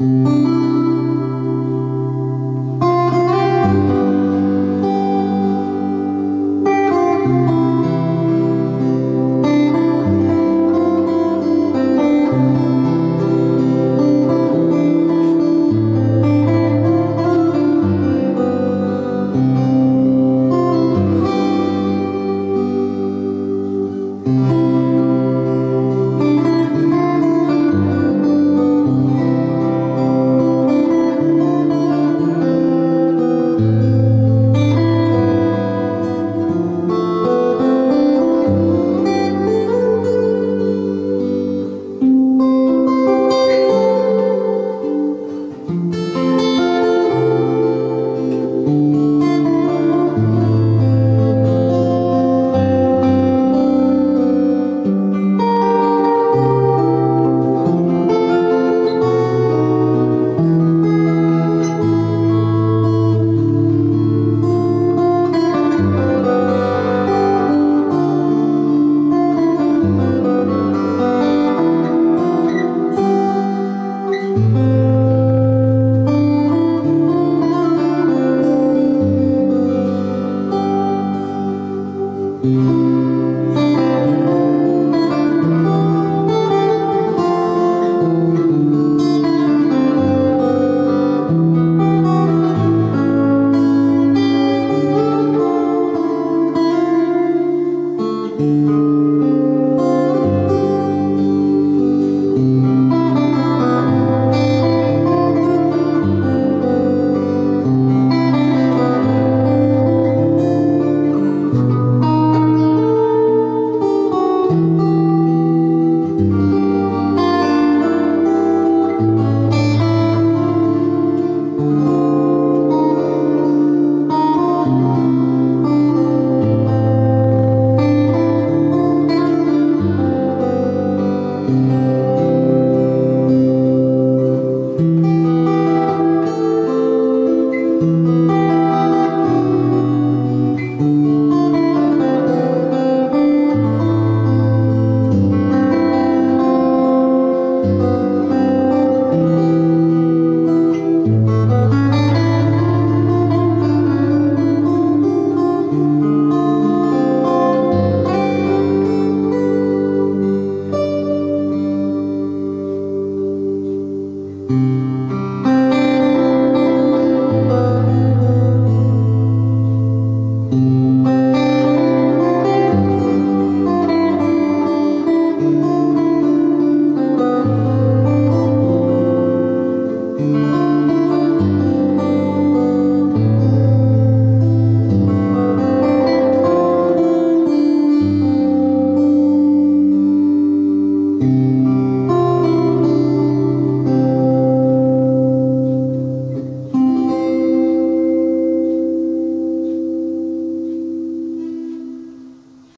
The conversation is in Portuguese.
Música